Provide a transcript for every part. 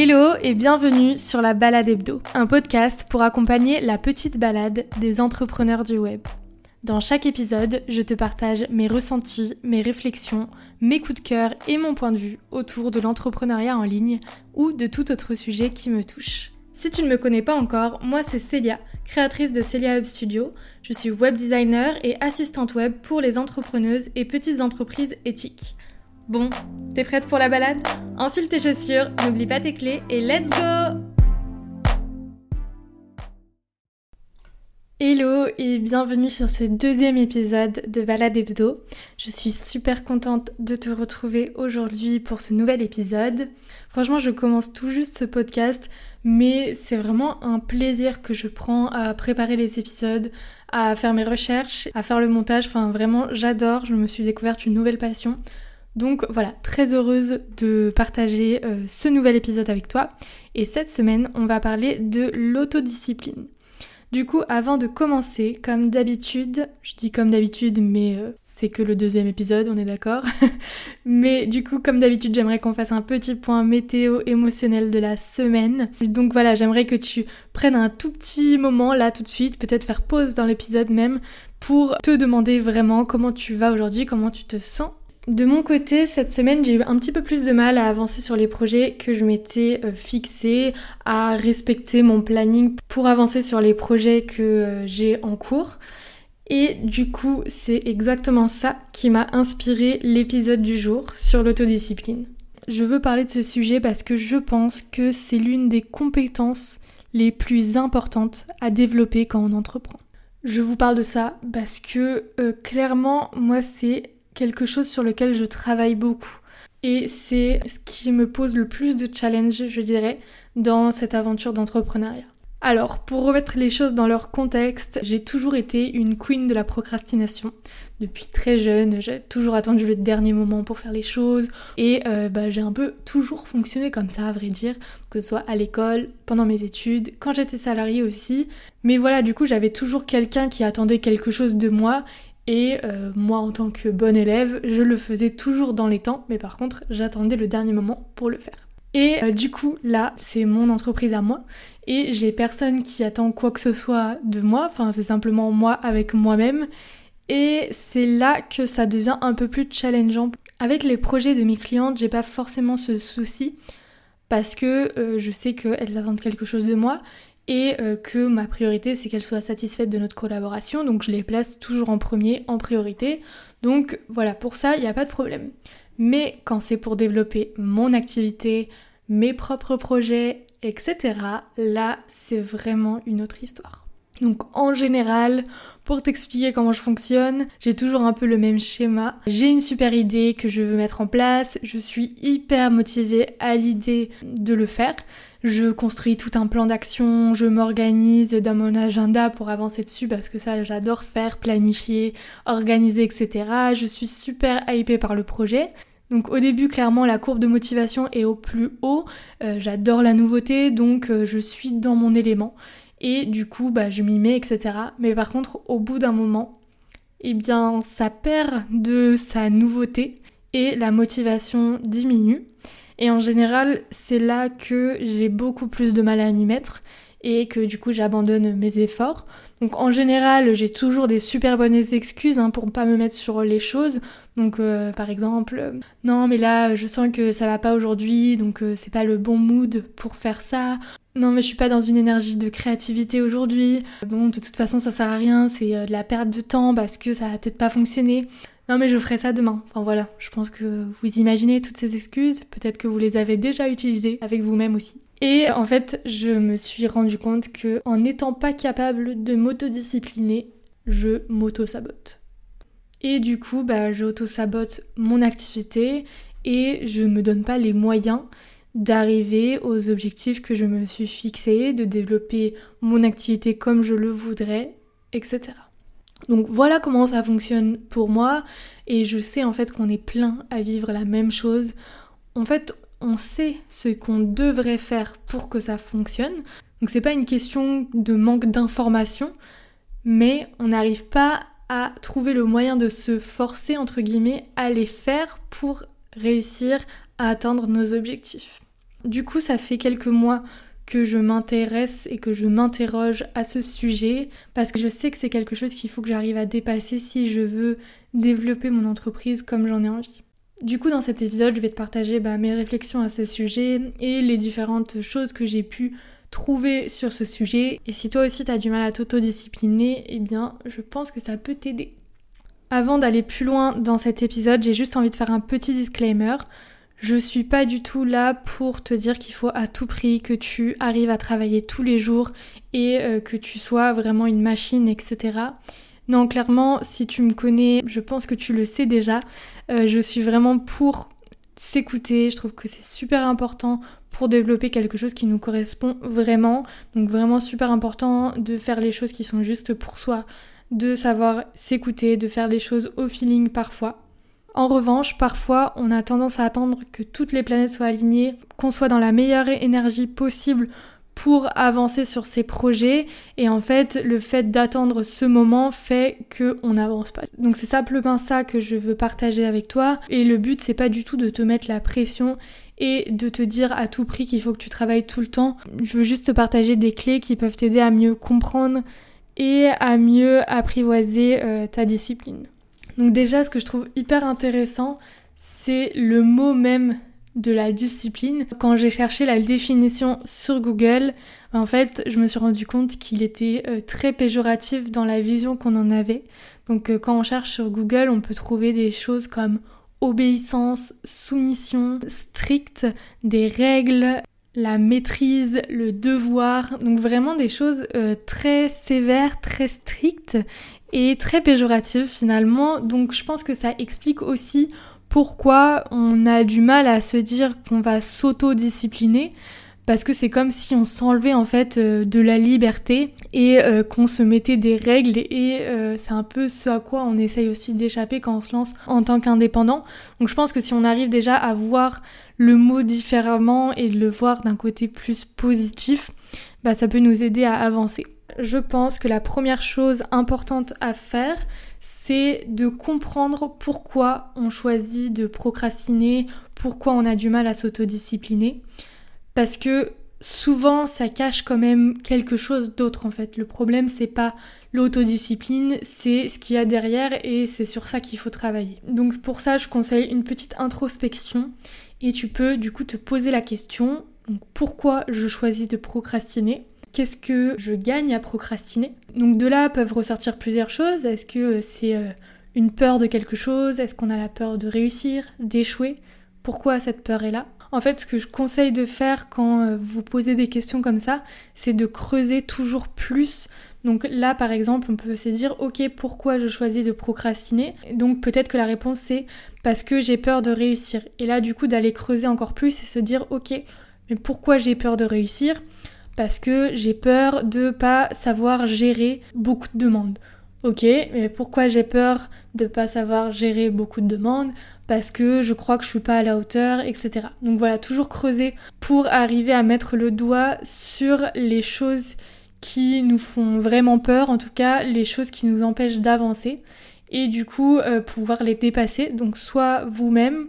Hello et bienvenue sur la Balade Hebdo, un podcast pour accompagner la petite balade des entrepreneurs du web. Dans chaque épisode, je te partage mes ressentis, mes réflexions, mes coups de cœur et mon point de vue autour de l'entrepreneuriat en ligne ou de tout autre sujet qui me touche. Si tu ne me connais pas encore, moi c'est Célia, créatrice de Celia Hub Studio. Je suis web designer et assistante web pour les entrepreneuses et petites entreprises éthiques. Bon, t'es prête pour la balade? Enfile tes chaussures, n'oublie pas tes clés et let's go Hello et bienvenue sur ce deuxième épisode de Balade Hebdo. Je suis super contente de te retrouver aujourd'hui pour ce nouvel épisode. Franchement, je commence tout juste ce podcast, mais c'est vraiment un plaisir que je prends à préparer les épisodes, à faire mes recherches, à faire le montage. Enfin, vraiment, j'adore. Je me suis découverte une nouvelle passion. Donc voilà, très heureuse de partager euh, ce nouvel épisode avec toi. Et cette semaine, on va parler de l'autodiscipline. Du coup, avant de commencer, comme d'habitude, je dis comme d'habitude, mais euh, c'est que le deuxième épisode, on est d'accord. mais du coup, comme d'habitude, j'aimerais qu'on fasse un petit point météo émotionnel de la semaine. Donc voilà, j'aimerais que tu prennes un tout petit moment là tout de suite, peut-être faire pause dans l'épisode même, pour te demander vraiment comment tu vas aujourd'hui, comment tu te sens de mon côté, cette semaine, j'ai eu un petit peu plus de mal à avancer sur les projets que je m'étais euh, fixé, à respecter mon planning pour avancer sur les projets que euh, j'ai en cours. Et du coup, c'est exactement ça qui m'a inspiré l'épisode du jour sur l'autodiscipline. Je veux parler de ce sujet parce que je pense que c'est l'une des compétences les plus importantes à développer quand on entreprend. Je vous parle de ça parce que euh, clairement, moi, c'est quelque chose sur lequel je travaille beaucoup. Et c'est ce qui me pose le plus de challenge, je dirais, dans cette aventure d'entrepreneuriat. Alors, pour remettre les choses dans leur contexte, j'ai toujours été une queen de la procrastination. Depuis très jeune, j'ai toujours attendu le dernier moment pour faire les choses. Et euh, bah, j'ai un peu toujours fonctionné comme ça, à vrai dire, que ce soit à l'école, pendant mes études, quand j'étais salariée aussi. Mais voilà, du coup, j'avais toujours quelqu'un qui attendait quelque chose de moi et euh, moi, en tant que bonne élève, je le faisais toujours dans les temps, mais par contre, j'attendais le dernier moment pour le faire. Et euh, du coup, là, c'est mon entreprise à moi, et j'ai personne qui attend quoi que ce soit de moi, enfin, c'est simplement moi avec moi-même. Et c'est là que ça devient un peu plus challengeant. Avec les projets de mes clientes, j'ai pas forcément ce souci parce que euh, je sais qu'elles attendent quelque chose de moi et euh, que ma priorité c'est qu'elles soient satisfaites de notre collaboration, donc je les place toujours en premier, en priorité. Donc voilà, pour ça, il n'y a pas de problème. Mais quand c'est pour développer mon activité, mes propres projets, etc., là, c'est vraiment une autre histoire. Donc en général, pour t'expliquer comment je fonctionne, j'ai toujours un peu le même schéma. J'ai une super idée que je veux mettre en place, je suis hyper motivée à l'idée de le faire. Je construis tout un plan d'action, je m'organise dans mon agenda pour avancer dessus parce que ça j'adore faire, planifier, organiser, etc. Je suis super hypée par le projet. Donc au début, clairement, la courbe de motivation est au plus haut. Euh, j'adore la nouveauté, donc euh, je suis dans mon élément. Et du coup, bah, je m'y mets, etc. Mais par contre, au bout d'un moment, eh bien, ça perd de sa nouveauté et la motivation diminue. Et en général, c'est là que j'ai beaucoup plus de mal à m'y mettre et que du coup j'abandonne mes efforts. Donc en général, j'ai toujours des super bonnes excuses hein, pour pas me mettre sur les choses. Donc euh, par exemple, euh, non mais là je sens que ça va pas aujourd'hui, donc euh, c'est pas le bon mood pour faire ça. Non mais je suis pas dans une énergie de créativité aujourd'hui. Bon de toute façon ça sert à rien, c'est de la perte de temps parce que ça va peut-être pas fonctionner. Non mais je ferai ça demain. Enfin voilà, je pense que vous imaginez toutes ces excuses, peut-être que vous les avez déjà utilisées avec vous-même aussi. Et en fait, je me suis rendu compte que en n'étant pas capable de m'autodiscipliner, je m'auto-sabote. Et du coup, bah, j'auto-sabote mon activité et je me donne pas les moyens d'arriver aux objectifs que je me suis fixés, de développer mon activité comme je le voudrais, etc. Donc voilà comment ça fonctionne pour moi et je sais en fait qu'on est plein à vivre la même chose. En fait, on sait ce qu'on devrait faire pour que ça fonctionne. Donc c'est pas une question de manque d'information, mais on n'arrive pas à trouver le moyen de se forcer entre guillemets à les faire pour réussir à atteindre nos objectifs. Du coup, ça fait quelques mois que je m'intéresse et que je m'interroge à ce sujet parce que je sais que c'est quelque chose qu'il faut que j'arrive à dépasser si je veux développer mon entreprise comme j'en ai envie. Du coup, dans cet épisode, je vais te partager bah, mes réflexions à ce sujet et les différentes choses que j'ai pu trouver sur ce sujet. Et si toi aussi tu as du mal à t'autodiscipliner, eh bien, je pense que ça peut t'aider. Avant d'aller plus loin dans cet épisode, j'ai juste envie de faire un petit disclaimer. Je suis pas du tout là pour te dire qu'il faut à tout prix que tu arrives à travailler tous les jours et euh, que tu sois vraiment une machine, etc. Non, clairement, si tu me connais, je pense que tu le sais déjà. Euh, je suis vraiment pour s'écouter. Je trouve que c'est super important pour développer quelque chose qui nous correspond vraiment. Donc vraiment super important de faire les choses qui sont justes pour soi, de savoir s'écouter, de faire les choses au feeling parfois. En revanche, parfois, on a tendance à attendre que toutes les planètes soient alignées, qu'on soit dans la meilleure énergie possible pour avancer sur ces projets et en fait le fait d'attendre ce moment fait que on n'avance pas. Donc c'est simplement ça que je veux partager avec toi et le but c'est pas du tout de te mettre la pression et de te dire à tout prix qu'il faut que tu travailles tout le temps. Je veux juste te partager des clés qui peuvent t'aider à mieux comprendre et à mieux apprivoiser euh, ta discipline. Donc déjà, ce que je trouve hyper intéressant, c'est le mot même de la discipline. Quand j'ai cherché la définition sur Google, en fait, je me suis rendu compte qu'il était euh, très péjoratif dans la vision qu'on en avait. Donc euh, quand on cherche sur Google, on peut trouver des choses comme obéissance, soumission stricte, des règles, la maîtrise, le devoir, donc vraiment des choses très sévères, très strictes et très péjorative finalement. Donc je pense que ça explique aussi pourquoi on a du mal à se dire qu'on va s'auto-discipliner parce que c'est comme si on s'enlevait en fait euh, de la liberté et euh, qu'on se mettait des règles et euh, c'est un peu ce à quoi on essaye aussi d'échapper quand on se lance en tant qu'indépendant. Donc je pense que si on arrive déjà à voir le mot différemment et le voir d'un côté plus positif, bah ça peut nous aider à avancer je pense que la première chose importante à faire, c'est de comprendre pourquoi on choisit de procrastiner, pourquoi on a du mal à s'autodiscipliner. Parce que souvent, ça cache quand même quelque chose d'autre en fait. Le problème, c'est pas l'autodiscipline, c'est ce qu'il y a derrière et c'est sur ça qu'il faut travailler. Donc pour ça, je conseille une petite introspection et tu peux du coup te poser la question pourquoi je choisis de procrastiner? Qu'est-ce que je gagne à procrastiner Donc de là peuvent ressortir plusieurs choses. Est-ce que euh, c'est euh, une peur de quelque chose? Est-ce qu'on a la peur de réussir, d'échouer? Pourquoi cette peur est là? En fait, ce que je conseille de faire quand euh, vous posez des questions comme ça, c'est de creuser toujours plus. Donc là, par exemple, on peut se dire, ok, pourquoi je choisis de procrastiner? Donc peut-être que la réponse c'est parce que j'ai peur de réussir. Et là, du coup, d'aller creuser encore plus et se dire, ok, mais pourquoi j'ai peur de réussir? Parce que j'ai peur de pas savoir gérer beaucoup de demandes. Ok, mais pourquoi j'ai peur de pas savoir gérer beaucoup de demandes? Parce que je crois que je suis pas à la hauteur, etc. Donc voilà, toujours creuser pour arriver à mettre le doigt sur les choses qui nous font vraiment peur, en tout cas les choses qui nous empêchent d'avancer, et du coup euh, pouvoir les dépasser, donc soit vous-même,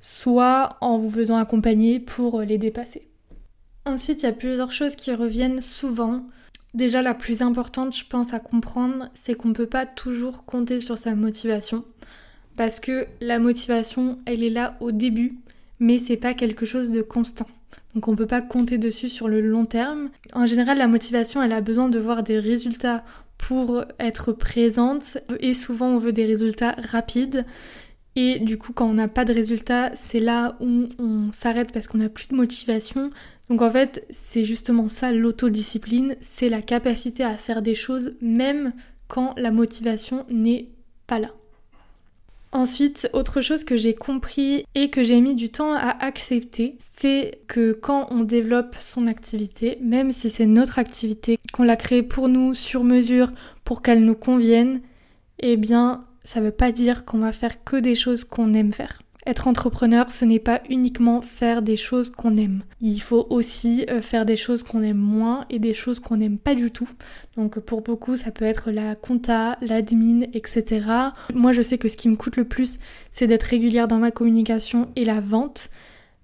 soit en vous faisant accompagner pour les dépasser. Ensuite, il y a plusieurs choses qui reviennent souvent. Déjà, la plus importante, je pense, à comprendre, c'est qu'on ne peut pas toujours compter sur sa motivation. Parce que la motivation, elle est là au début, mais c'est pas quelque chose de constant. Donc on ne peut pas compter dessus sur le long terme. En général, la motivation, elle a besoin de voir des résultats pour être présente et souvent on veut des résultats rapides. Et du coup, quand on n'a pas de résultats, c'est là où on s'arrête parce qu'on n'a plus de motivation. Donc en fait, c'est justement ça l'autodiscipline, c'est la capacité à faire des choses même quand la motivation n'est pas là. Ensuite, autre chose que j'ai compris et que j'ai mis du temps à accepter, c'est que quand on développe son activité, même si c'est notre activité, qu'on l'a créée pour nous, sur mesure, pour qu'elle nous convienne, eh bien, ça veut pas dire qu'on va faire que des choses qu'on aime faire. Être entrepreneur, ce n'est pas uniquement faire des choses qu'on aime. Il faut aussi euh, faire des choses qu'on aime moins et des choses qu'on n'aime pas du tout. Donc pour beaucoup, ça peut être la compta, l'admin, etc. Moi, je sais que ce qui me coûte le plus, c'est d'être régulière dans ma communication et la vente.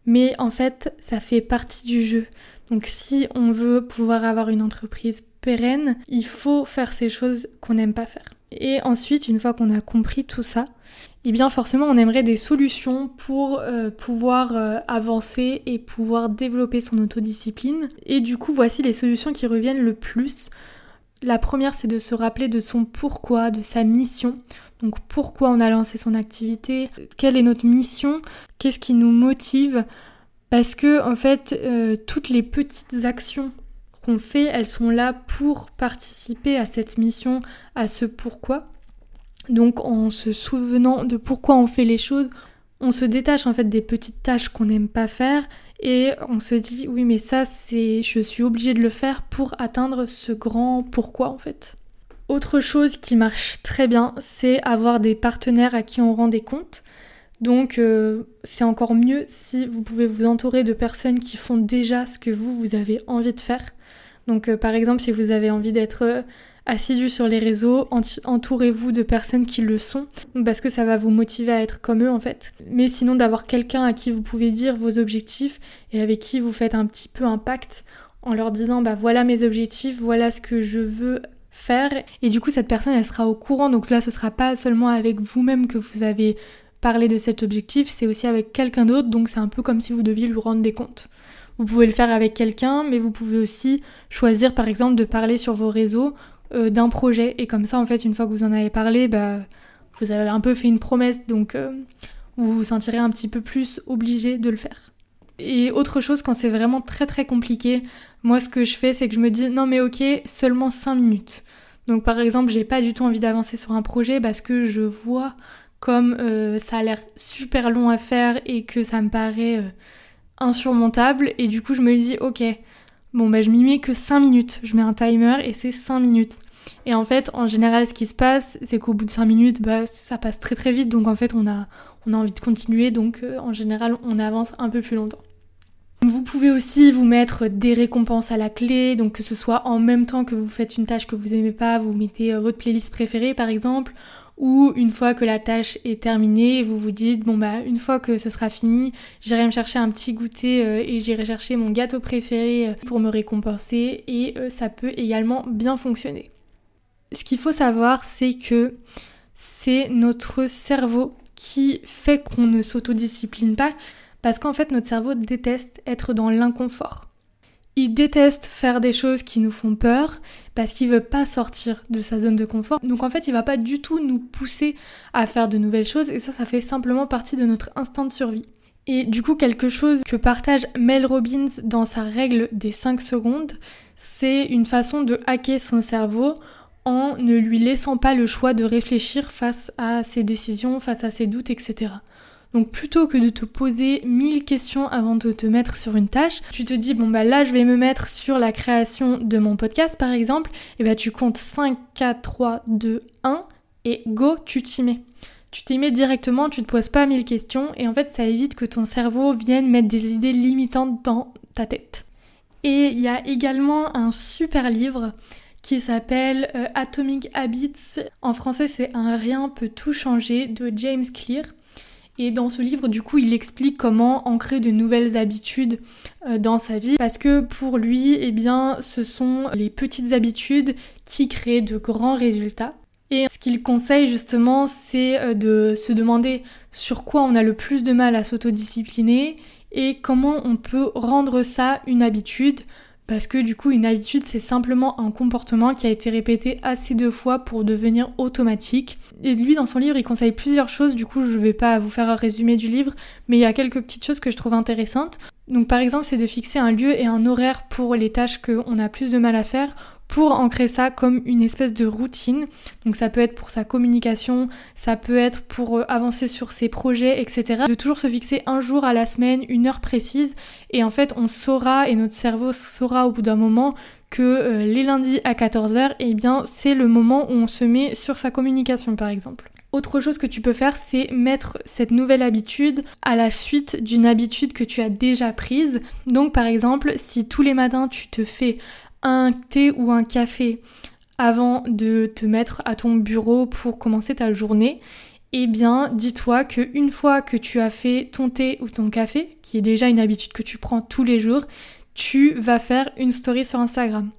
mais en fait, ça fait partie du jeu. Donc si on veut pouvoir avoir une entreprise pérenne, il faut faire ces choses qu'on n'aime pas faire. Et ensuite, une fois qu'on a compris tout ça, eh bien forcément on aimerait des solutions pour euh, pouvoir euh, avancer et pouvoir développer son autodiscipline. Et du coup, voici les solutions qui reviennent le plus. La première, c'est de se rappeler de son pourquoi, de sa mission. Donc pourquoi on a lancé son activité, quelle est notre mission, qu'est-ce qui nous motive? Parce que en fait, euh, toutes les petites actions fait, elles sont là pour participer à cette mission, à ce pourquoi. Donc en se souvenant de pourquoi on fait les choses, on se détache en fait des petites tâches qu'on n'aime pas faire et on se dit oui mais ça c'est je suis obligée de le faire pour atteindre ce grand pourquoi en fait. Autre chose qui marche très bien, c'est avoir des partenaires à qui on rend des comptes. Donc euh, c'est encore mieux si vous pouvez vous entourer de personnes qui font déjà ce que vous, vous avez envie de faire. Donc euh, par exemple si vous avez envie d'être euh, assidu sur les réseaux, entourez-vous de personnes qui le sont, parce que ça va vous motiver à être comme eux en fait. Mais sinon d'avoir quelqu'un à qui vous pouvez dire vos objectifs et avec qui vous faites un petit peu un pacte en leur disant bah voilà mes objectifs, voilà ce que je veux faire. Et du coup cette personne elle sera au courant, donc là ce sera pas seulement avec vous-même que vous avez parlé de cet objectif, c'est aussi avec quelqu'un d'autre, donc c'est un peu comme si vous deviez lui rendre des comptes. Vous pouvez le faire avec quelqu'un, mais vous pouvez aussi choisir par exemple de parler sur vos réseaux euh, d'un projet. Et comme ça, en fait, une fois que vous en avez parlé, bah, vous avez un peu fait une promesse, donc euh, vous vous sentirez un petit peu plus obligé de le faire. Et autre chose, quand c'est vraiment très très compliqué, moi ce que je fais, c'est que je me dis non mais ok, seulement 5 minutes. Donc par exemple, j'ai pas du tout envie d'avancer sur un projet parce que je vois comme euh, ça a l'air super long à faire et que ça me paraît insurmontable. Et du coup, je me dis ok, Bon, bah, je m'y mets que 5 minutes. Je mets un timer et c'est 5 minutes. Et en fait, en général, ce qui se passe, c'est qu'au bout de 5 minutes, bah, ça passe très très vite. Donc en fait, on a, on a envie de continuer. Donc euh, en général, on avance un peu plus longtemps. Vous pouvez aussi vous mettre des récompenses à la clé, donc que ce soit en même temps que vous faites une tâche que vous aimez pas, vous mettez euh, votre playlist préférée par exemple, ou une fois que la tâche est terminée, vous vous dites bon bah une fois que ce sera fini, j'irai me chercher un petit goûter euh, et j'irai chercher mon gâteau préféré euh, pour me récompenser et euh, ça peut également bien fonctionner. Ce qu'il faut savoir c'est que c'est notre cerveau qui fait qu'on ne s'autodiscipline pas parce qu'en fait notre cerveau déteste être dans l'inconfort. Il déteste faire des choses qui nous font peur parce qu'il veut pas sortir de sa zone de confort. Donc en fait, il va pas du tout nous pousser à faire de nouvelles choses et ça, ça fait simplement partie de notre instinct de survie. Et du coup, quelque chose que partage Mel Robbins dans sa règle des 5 secondes, c'est une façon de hacker son cerveau en ne lui laissant pas le choix de réfléchir face à ses décisions, face à ses doutes, etc. Donc plutôt que de te poser mille questions avant de te mettre sur une tâche, tu te dis bon bah là je vais me mettre sur la création de mon podcast par exemple, et bah tu comptes 5, 4, 3, 2, 1 et go, tu t'y mets. Tu t'y mets directement, tu te poses pas mille questions et en fait ça évite que ton cerveau vienne mettre des idées limitantes dans ta tête. Et il y a également un super livre qui s'appelle euh, Atomic Habits. En français, c'est Un rien peut tout changer de James Clear. Et dans ce livre, du coup, il explique comment ancrer de nouvelles habitudes euh, dans sa vie. Parce que pour lui, eh bien, ce sont les petites habitudes qui créent de grands résultats. Et ce qu'il conseille justement, c'est euh, de se demander sur quoi on a le plus de mal à s'autodiscipliner et comment on peut rendre ça une habitude parce que du coup, une habitude, c'est simplement un comportement qui a été répété assez de fois pour devenir automatique. Et lui, dans son livre, il conseille plusieurs choses. Du coup, je vais pas vous faire un résumé du livre, mais il y a quelques petites choses que je trouve intéressantes. Donc, par exemple, c'est de fixer un lieu et un horaire pour les tâches qu'on a plus de mal à faire pour ancrer ça comme une espèce de routine. Donc ça peut être pour sa communication, ça peut être pour euh, avancer sur ses projets, etc. De toujours se fixer un jour à la semaine, une heure précise, et en fait on saura, et notre cerveau saura au bout d'un moment que euh, les lundis à 14h, eh bien c'est le moment où on se met sur sa communication par exemple. Autre chose que tu peux faire, c'est mettre cette nouvelle habitude à la suite d'une habitude que tu as déjà prise. Donc par exemple, si tous les matins tu te fais un thé ou un café avant de te mettre à ton bureau pour commencer ta journée, eh bien, dis-toi que une fois que tu as fait ton thé ou ton café, qui est déjà une habitude que tu prends tous les jours, tu vas faire une story sur Instagram.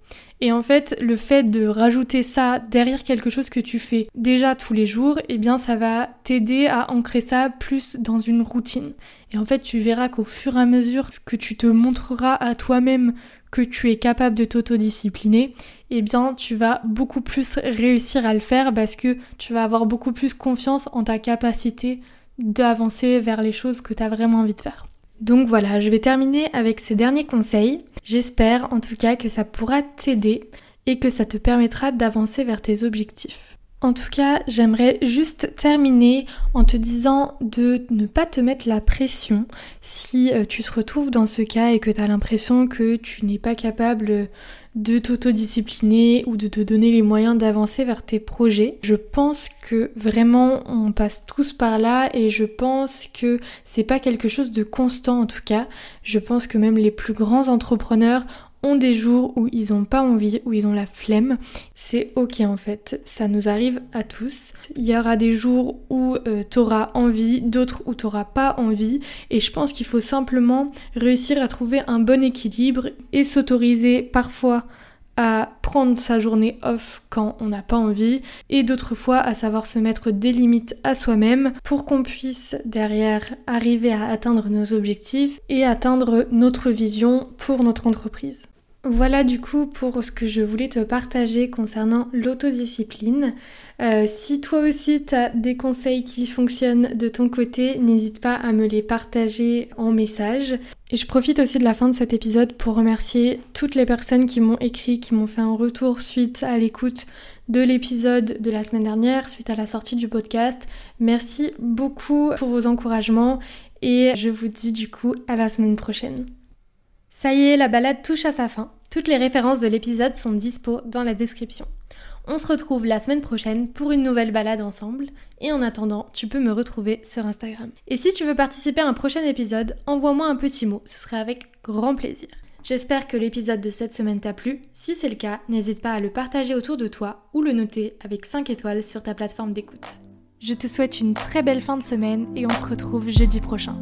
Et en fait, le fait de rajouter ça derrière quelque chose que tu fais déjà tous les jours, eh bien ça va t'aider à ancrer ça plus dans une routine. Et en fait, tu verras qu'au fur et à mesure que tu te montreras à toi-même que tu es capable de t'autodiscipliner, eh bien tu vas beaucoup plus réussir à le faire parce que tu vas avoir beaucoup plus confiance en ta capacité d'avancer vers les choses que tu as vraiment envie de faire. Donc voilà, je vais terminer avec ces derniers conseils. J'espère en tout cas que ça pourra t'aider et que ça te permettra d'avancer vers tes objectifs. En tout cas, j'aimerais juste terminer en te disant de ne pas te mettre la pression si euh, tu te retrouves dans ce cas et que tu as l'impression que tu n'es pas capable de t'autodiscipliner ou de te donner les moyens d'avancer vers tes projets. Je pense que vraiment on passe tous par là et je pense que c'est pas quelque chose de constant en tout cas. Je pense que même les plus grands entrepreneurs ont des jours où ils n'ont pas envie, où ils ont la flemme. C'est ok en fait, ça nous arrive à tous. Il y aura des jours où euh, tu auras envie, d'autres où tu n'auras pas envie. Et je pense qu'il faut simplement réussir à trouver un bon équilibre et s'autoriser parfois prendre sa journée off quand on n'a pas envie et d'autres fois à savoir se mettre des limites à soi-même pour qu'on puisse derrière arriver à atteindre nos objectifs et atteindre notre vision pour notre entreprise. Voilà du coup pour ce que je voulais te partager concernant l'autodiscipline. Euh, si toi aussi tu as des conseils qui fonctionnent de ton côté, n'hésite pas à me les partager en message. Et je profite aussi de la fin de cet épisode pour remercier toutes les personnes qui m'ont écrit, qui m'ont fait un retour suite à l'écoute de l'épisode de la semaine dernière, suite à la sortie du podcast. Merci beaucoup pour vos encouragements et je vous dis du coup à la semaine prochaine. Ça y est, la balade touche à sa fin. Toutes les références de l'épisode sont dispo dans la description. On se retrouve la semaine prochaine pour une nouvelle balade ensemble. Et en attendant, tu peux me retrouver sur Instagram. Et si tu veux participer à un prochain épisode, envoie-moi un petit mot, ce serait avec grand plaisir. J'espère que l'épisode de cette semaine t'a plu. Si c'est le cas, n'hésite pas à le partager autour de toi ou le noter avec 5 étoiles sur ta plateforme d'écoute. Je te souhaite une très belle fin de semaine et on se retrouve jeudi prochain.